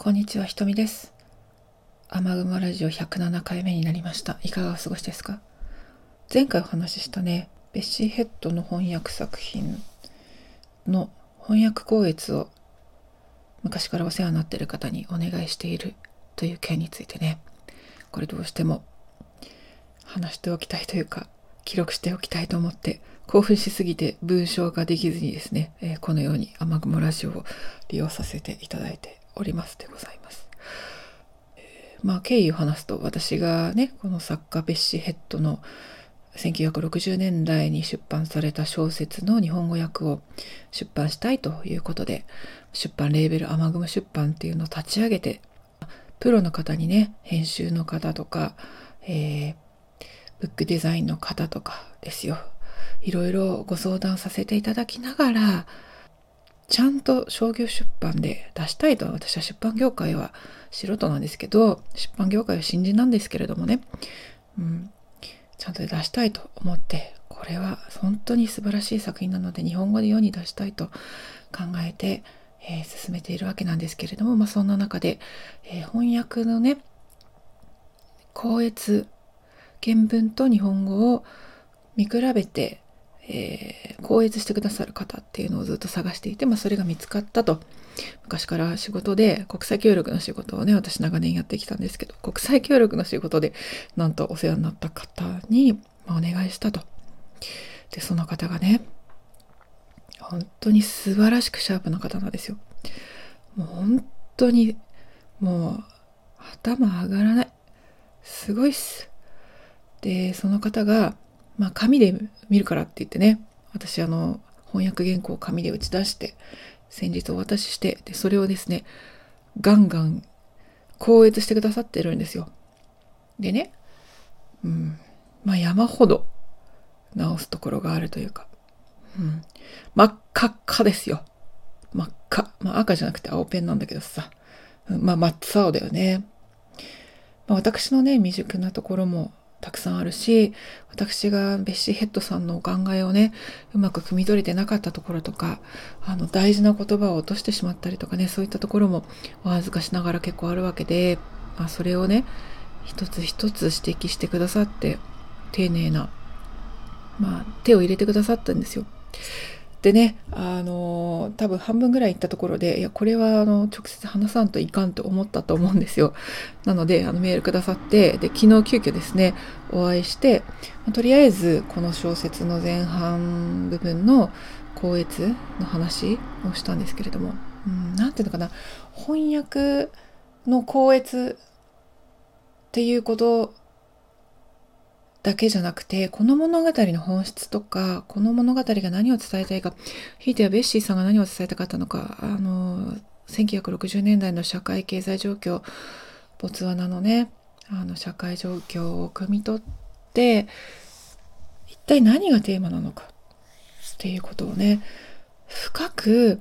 こんにちは、ひとみです。雨雲ラジオ107回目になりました。いかがお過ごしですか？前回お話ししたね、ベッシーヘッドの翻訳作品の翻訳校閲を昔からお世話になっている方にお願いしているという件についてね、これどうしても話しておきたいというか、記録しておきたいと思って興奮しすぎて文章ができずにですね、えーこのように雨雲ラジオを利用させていただいておりますでございます。えまあ経緯を話すと私がねこの作家ベッシヘッドの1960年代に出版された小説の日本語訳を出版したいということで出版レーベル雨雲出版っていうのを立ち上げてプロの方にね編集の方とか、えーブックデザインの方とかですよいろいろご相談させていただきながらちゃんと商業出版で出したいと。私は出版業界は素人なんですけど出版業界は新人なんですけれどもね、うん、ちゃんと出したいと思ってこれは本当に素晴らしい作品なので日本語で世に出したいと考えて、えー進めているわけなんですけれども、まあ、そんな中で、えー翻訳のね校閲原文と日本語を見比べて、えー、校閲してくださる方っていうのをずっと探していて、まあ、それが見つかったと。昔から仕事で国際協力の仕事をね私長年やってきたんですけど国際協力の仕事でなんとお世話になった方に、まあ、お願いしたと。でその方がね本当に素晴らしくシャープな方なんですよ。もう本当にもう頭上がらない。すごいっす。でその方が、まあ、紙で見るからって言ってね私あの翻訳原稿を紙で打ち出して先日お渡ししてでそれをですねガンガン校閲してくださってるんですよ。でねうんまあ山ほど直すところがあるというか、うん、真っ赤っかですよ。真っ赤、まあ、赤じゃなくて青ペンなんだけどさ、うんまあ真っ青だよね、まあ、私のね未熟なところもたくさんあるし私がベッシーヘッドさんのお考えをねうまく汲み取れてなかったところとかあの大事な言葉を落としてしまったりとかねそういったところもお恥ずかしながら結構あるわけで、まあ、それをね一つ一つ指摘してくださって丁寧な、まあ、手を入れてくださったんですよ。でね、あの多分半分ぐらい行ったところで、いや、これはあの直接話さんといかんと思ったと思うんですよ。なので、あのメールくださって、で、昨日急遽ですね、お会いして、まあとりあえずこの小説の前半部分の校閲の話をしたんですけれども、うん、なていうのかな、翻訳の校閲っていうことだけじゃなくて、この物語の本質とか、この物語が何を伝えたいか、ひいてはベッシーさんが何を伝えたかったのか、あの、1960年代の社会経済状況、ボツワナのね、あの社会状況を汲み取って、一体何がテーマなのかっていうことをね、深く、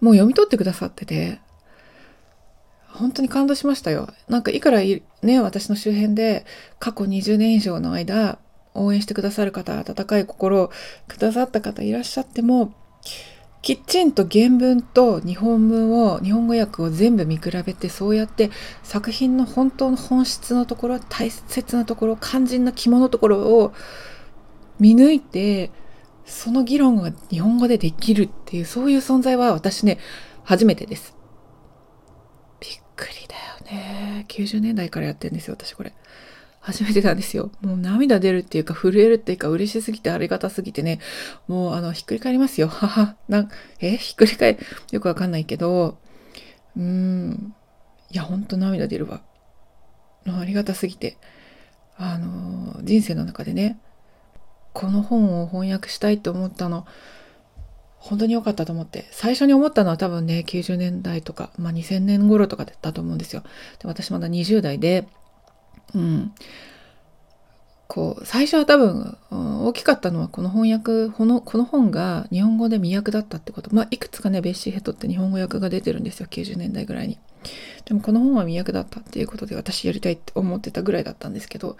もう読み取ってくださってて、本当に感動しましたよ。なんかいくらいね、私の周辺で過去20年以上の間、応援してくださる方、温かい心をくださった方いらっしゃっても、きちんと原文と日本文を、日本語訳を全部見比べて、そうやって作品の本当の本質のところ、大切なところ、肝心な肝のところを見抜いて、その議論が日本語でできるっていう、そういう存在は私ね、初めてです。くりだよね。90年代からやってるんですよ、私これ。初めてなんですよ。もう涙出るっていうか、震えるっていうか、嬉しすぎてありがたすぎてね、もうあの、ひっくり返りますよ。はは。なん、え？ひっくり返、よくわかんないけど、うーん。いや、ほんと涙出るわ。ありがたすぎて。あの、人生の中でね、この本を翻訳したいと思ったの、本当に良かったと思って。最初に思ったのは多分ね、90年代とか、まあ2000年頃とかだったと思うんですよ。で私まだ20代で、うん。こう、最初は多分、うん大きかったのはこの翻訳、この、この本が日本語で未訳だったってこと。まあ、いくつかね、ベッシーヘッドって日本語訳が出てるんですよ。90年代ぐらいに。でもこの本は未訳だったっていうことで私やりたいって思ってたぐらいだったんですけど、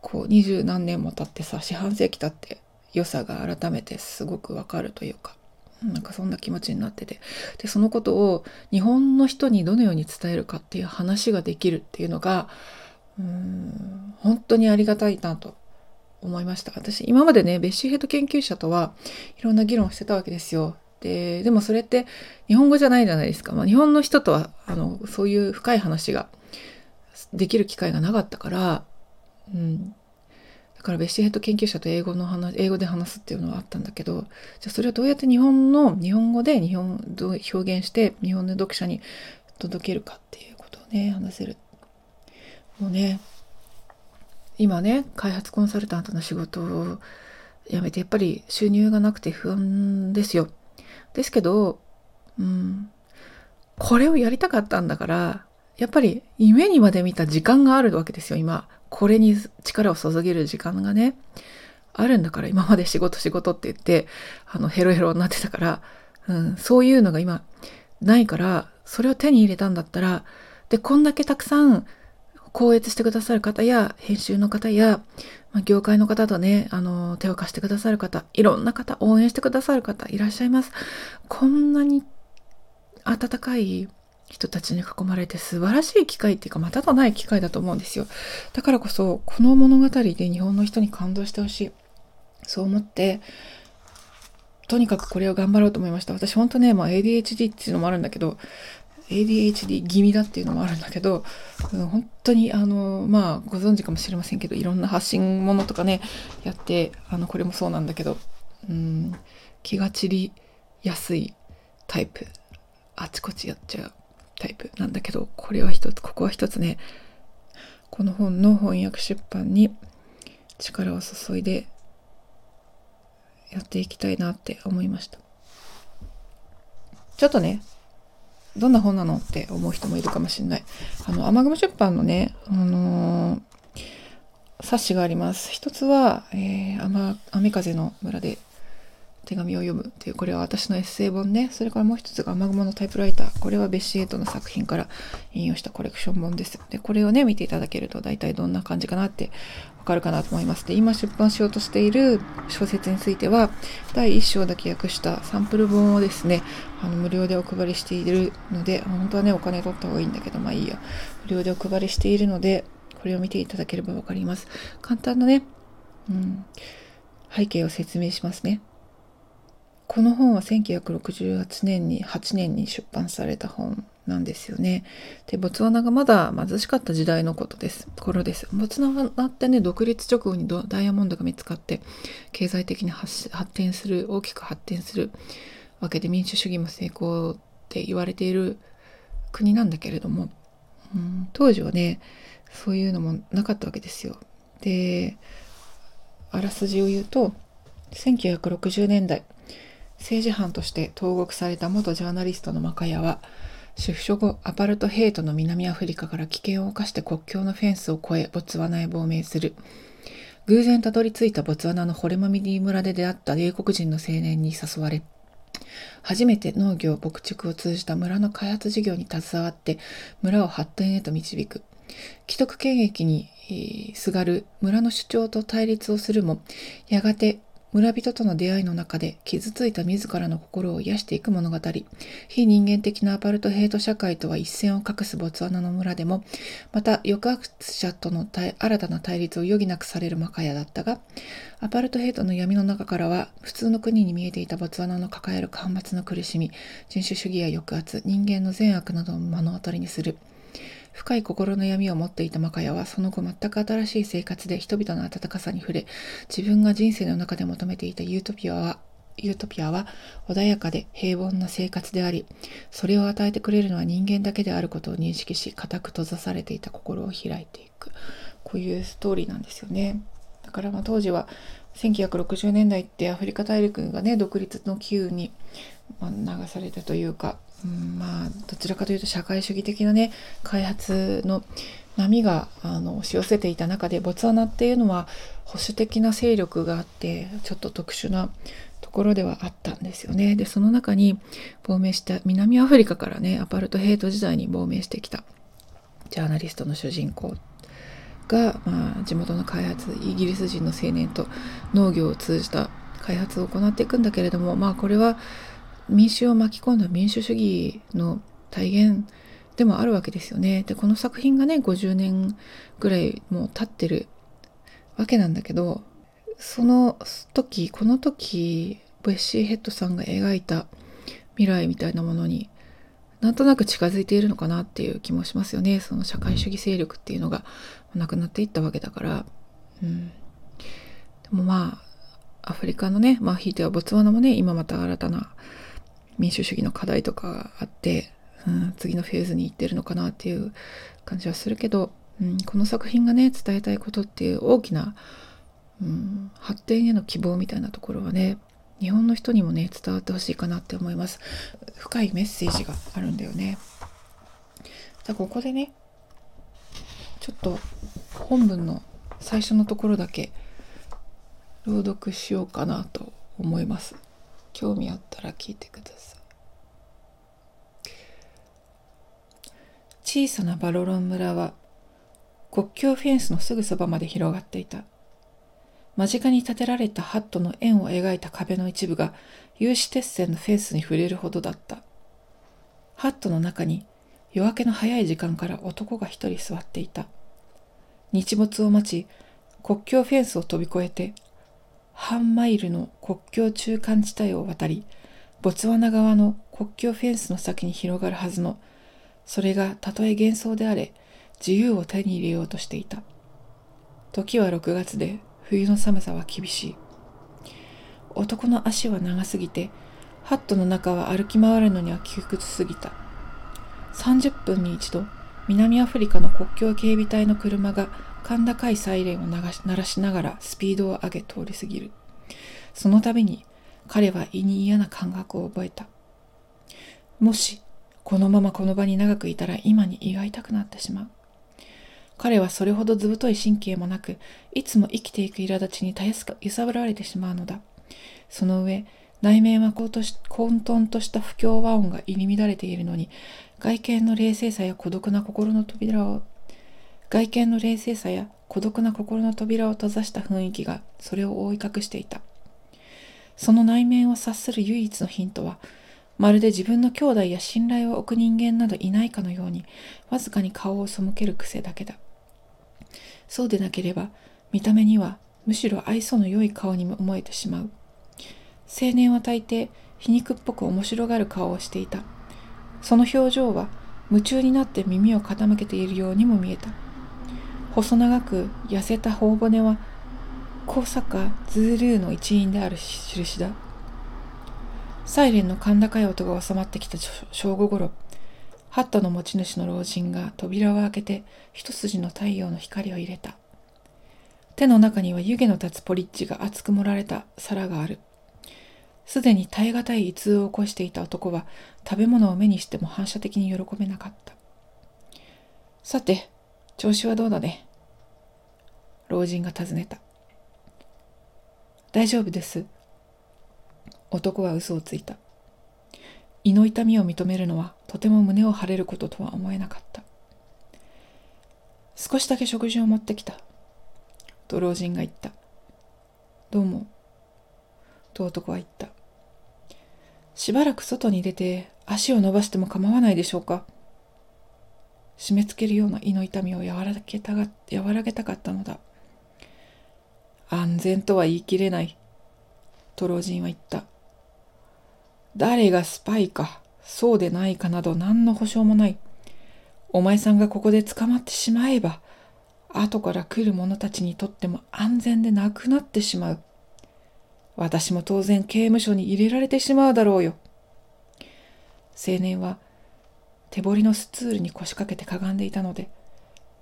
こう、二十何年も経ってさ、四半世紀経って良さが改めてすごくわかるというか、なんかそんな気持ちになってて。でそのことを日本の人にどのように伝えるかっていう話ができるっていうのがうん本当にありがたいなと思いました。私今までねベッシーヘッド研究者とはいろんな議論をしてたわけですよ。ででもそれって日本語じゃないじゃないですか、まあ、日本の人とはあのそういう深い話ができる機会がなかったから、うん、だからベッシーヘッド研究者と英語の話英語で話すっていうのはあったんだけどじゃあそれをどうやって日本の日本語で日本どう表現して日本の読者に届けるかっていうことをね話せるもうね今ね開発コンサルタントの仕事を辞めてやっぱり収入がなくて不安ですよですけど、うん、これをやりたかったんだから、やっぱり夢にまで見た時間があるわけですよ、今。これに力を注げる時間がね、あるんだから、今まで仕事仕事って言って、あの、ヘロヘロになってたから、うん、そういうのが今、ないから、それを手に入れたんだったら、で、こんだけたくさん、校閲してくださる方や、編集の方や、まあ、業界の方とね、あの、手を貸してくださる方、いろんな方、応援してくださる方いらっしゃいます。こんなに温かい人たちに囲まれて素晴らしい機会っていうか、またとない機会だと思うんですよ。だからこそ、この物語で日本の人に感動してほしい。そう思って、とにかくこれを頑張ろうと思いました。私本当ね、まあ、ADHD っていうのもあるんだけど、ADHD 気味だっていうのもあるんだけど、うん、本当にあのまあご存知かもしれませんけどいろんな発信ものとかねやってあのこれもそうなんだけど、うん、気が散りやすいタイプあちこちやっちゃうタイプなんだけどこれは一つここは一つねこの本の翻訳出版に力を注いでやっていきたいなって思いましたちょっとねどんな本なのって思う人もいるかもしれない。あの、雨雲出版のね、あのー、冊子があります。一つは、えー、雨雨風の村で手紙を読むっていう、これは私のエッセイ本ね。それからもう一つが雨雲のタイプライター。これはベッシエイトの作品から引用したコレクション本です。で、これをね、見ていただけると大体どんな感じかなってわかるかなと思います。で、今出版しようとしている小説については、第1章だけ訳したサンプル本をですね、あの無料でお配りしているので、本当はね、お金取った方がいいんだけど、まあいいや。無料でお配りしているので、これを見ていただければわかります。簡単なね、うん、背景を説明しますね。この本は1968年に8年に出版された本なんですよね。で、ボツワナがまだ貧しかった時代のことです。頃です。ボツワナってね、独立直後にダイヤモンドが見つかって、経済的に発展する、大きく発展するわけで民主主義も成功って言われている国なんだけれども、うん、当時はね、そういうのもなかったわけですよ。で、あらすじを言うと、1960年代、政治犯として投獄された元ジャーナリストのマカヤは、出所後、アパルトヘイトの南アフリカから危険を冒して国境のフェンスを越え、ボツワナへ亡命する。偶然たどり着いたボツワナのホレマミディ村で出会った英国人の青年に誘われ、初めて農業牧畜を通じた村の開発事業に携わって村を発展へと導く。既得権益に、すがる村の主張と対立をするも、やがて村人との出会いの中で傷ついた自らの心を癒していく物語。非人間的なアパルトヘイト社会とは一線を画すボツワナの村でも、また抑圧者との新たな対立を余儀なくされるマカヤだったが、アパルトヘイトの闇の中からは、普通の国に見えていたボツワナの抱える干ばつの苦しみ、人種主義や抑圧、人間の善悪などを目の当たりにする。深い心の闇を持っていたマカヤはその後全く新しい生活で人々の温かさに触れ自分が人生の中で求めていたユートピアはユートピアは穏やかで平凡な生活でありそれを与えてくれるのは人間だけであることを認識し固く閉ざされていた心を開いていく。こういうストーリーなんですよね。だからまあ当時は1960年代ってアフリカ大陸がね独立の機運に流されたというかうん、まあどちらかというと社会主義的なね開発の波があの押し寄せていた中でボツワナっていうのは保守的な勢力があってちょっと特殊なところではあったんですよね。でその中に亡命した南アフリカからねアパルトヘイト時代に亡命してきたジャーナリストの主人公が、まあ、地元の開発イギリス人の青年と農業を通じた開発を行っていくんだけれどもまあこれは民衆を巻き込んだ民主主義の体現でもあるわけですよね。でこの作品がね50年ぐらいもう経ってるわけなんだけどその時この時ベッシー・ヘッドさんが描いた未来みたいなものになんとなく近づいているのかなっていう気もしますよね。その社会主義勢力っていうのがなくなっていったわけだから、うん、でもまあアフリカのねまあひいてはボツワナもね今また新たな民主主義の課題とかあって、うん、次のフェーズに行ってるのかなっていう感じはするけど、うん、この作品がね伝えたいことっていう大きな、うん、発展への希望みたいなところはね日本の人にもね伝わってほしいかなって思います。深いメッセージがあるんだよね。じゃあここでねちょっと本文の最初のところだけ朗読しようかなと思います。興味あったら聞いてください小さなバロロン村は国境フェンスのすぐそばまで広がっていた間近に建てられたハットの円を描いた壁の一部が有刺鉄線のフェンスに触れるほどだった。ハットの中に夜明けの早い時間から男が一人座っていた。日没を待ち、国境フェンスを飛び越えて、半マイルの国境中間地帯を渡り、ボツワナ側の国境フェンスの先に広がるはずの、それがたとえ幻想であれ、自由を手に入れようとしていた。時は6月で冬の寒さは厳しい。男の足は長すぎて、ハットの中は歩き回るのには窮屈すぎた。30分に一度、南アフリカの国境警備隊の車が甲高いサイレンを鳴らしながらスピードを上げ通り過ぎる。その度に彼は胃に嫌な感覚を覚えた。もし、このままこの場に長くいたら今に胃が痛くなってしまう。彼はそれほど図太い神経もなく、いつも生きていく苛立ちにたやすく揺さぶられてしまうのだ。その上、内面は混沌とした不協和音が入り乱れているのに、外見の冷静さや孤独な心の扉を、外見の冷静さや孤独な心の扉を閉ざした雰囲気がそれを覆い隠していた。その内面を察する唯一のヒントは、まるで自分の兄弟や信頼を置く人間などいないかのように、わずかに顔を背ける癖だけだ。そうでなければ、見た目にはむしろ愛想の良い顔にも思えてしまう。青年は大抵、皮肉っぽく面白がる顔をしていた。その表情は、夢中になって耳を傾けているようにも見えた。細長く痩せた頬骨は、高坂ズールーの一員である印だ。サイレンの甲高い音が収まってきた正午ごろ、ハットの持ち主の老人が扉を開けて一筋の太陽の光を入れた。手の中には湯気の立つポリッジが熱く盛られた皿がある。すでに耐え難い胃痛を起こしていた男は食べ物を目にしても反射的に喜べなかった。さて、調子はどうだね？老人が尋ねた。大丈夫です。男は嘘をついた。胃の痛みを認めるのはとても胸を張れることとは思えなかった。少しだけ食事を持ってきた。と老人が言った。どうも。と男は言った。しばらく外に出て足を伸ばしても構わないでしょうか？締め付けるような胃の痛みを和らげたが和らげたかったのだ。安全とは言い切れない。と老人は言った。誰がスパイか、そうでないかなど何の保証もない。お前さんがここで捕まってしまえば、後から来る者たちにとっても安全でなくなってしまう。私も当然刑務所に入れられてしまうだろうよ。青年は手彫りのスツールに腰掛けてかがんでいたので、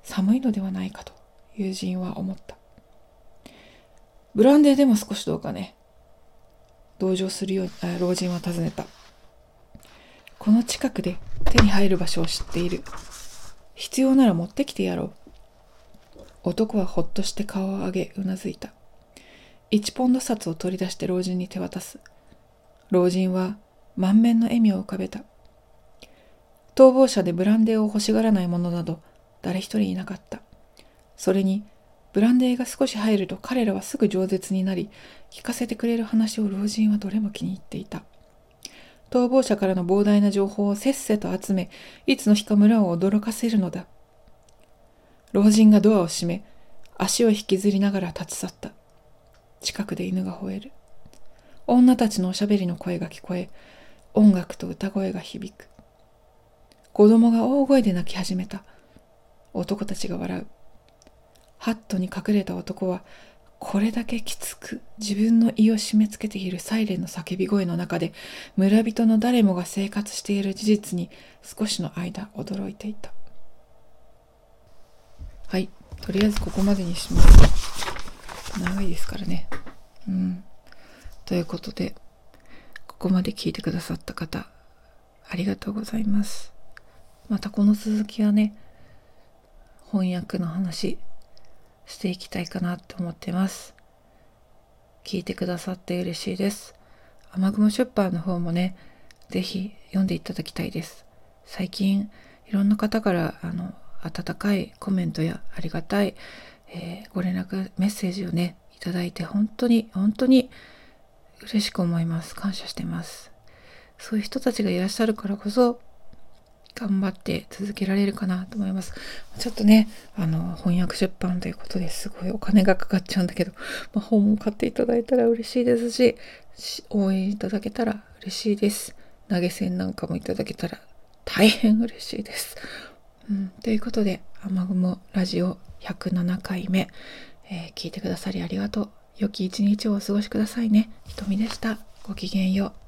寒いのではないかと友人は思った。ブランデーでも少しどうかね。同情するよう老人は尋ねた。この近くで手に入る場所を知っている。必要なら持ってきてやろう。男はほっとして顔を上げうなずいた。一ポンド札を取り出して老人に手渡す。老人は満面の笑みを浮かべた。逃亡者でブランデーを欲しがらない者など誰一人いなかった。それにブランデーが少し入ると彼らはすぐ饒舌になり、聞かせてくれる話を老人はどれも気に入っていた。逃亡者からの膨大な情報をせっせと集め、いつの日か村を驚かせるのだ。老人がドアを閉め、足を引きずりながら立ち去った。近くで犬が吠える。女たちのおしゃべりの声が聞こえ、音楽と歌声が響く。子供が大声で泣き始めた。男たちが笑う。ハットに隠れた男はこれだけきつく自分の胃を締め付けているサイレンの叫び声の中で村人の誰もが生活している事実に少しの間驚いていた。はい。とりあえずここまでにします。長いですからね。うん。ということでここまで聞いてくださった方ありがとうございます。またこの続きはね翻訳の話していきたいかなって思ってます。聞いてくださって嬉しいです。雨雲出版の方もね、是非読んでいただきたいです。最近いろんな方からあの温かいコメントやありがたい、えー、ご連絡メッセージをねいただいて本当に本当に嬉しく思います感謝してますそういう人たちがいらっしゃるからこそ頑張って続けられるかなと思います。ちょっとね、あの、翻訳出版ということですごいお金がかかっちゃうんだけど、まあ、本も買っていただいたら嬉しいですし、応援いただけたら嬉しいです。投げ銭なんかもいただけたら大変嬉しいです。うん、ということで、雨雲ラジオ107回目、えー、聞いてくださりありがとう。良き一日をお過ごしくださいね。ひとみでした。ごきげんよう。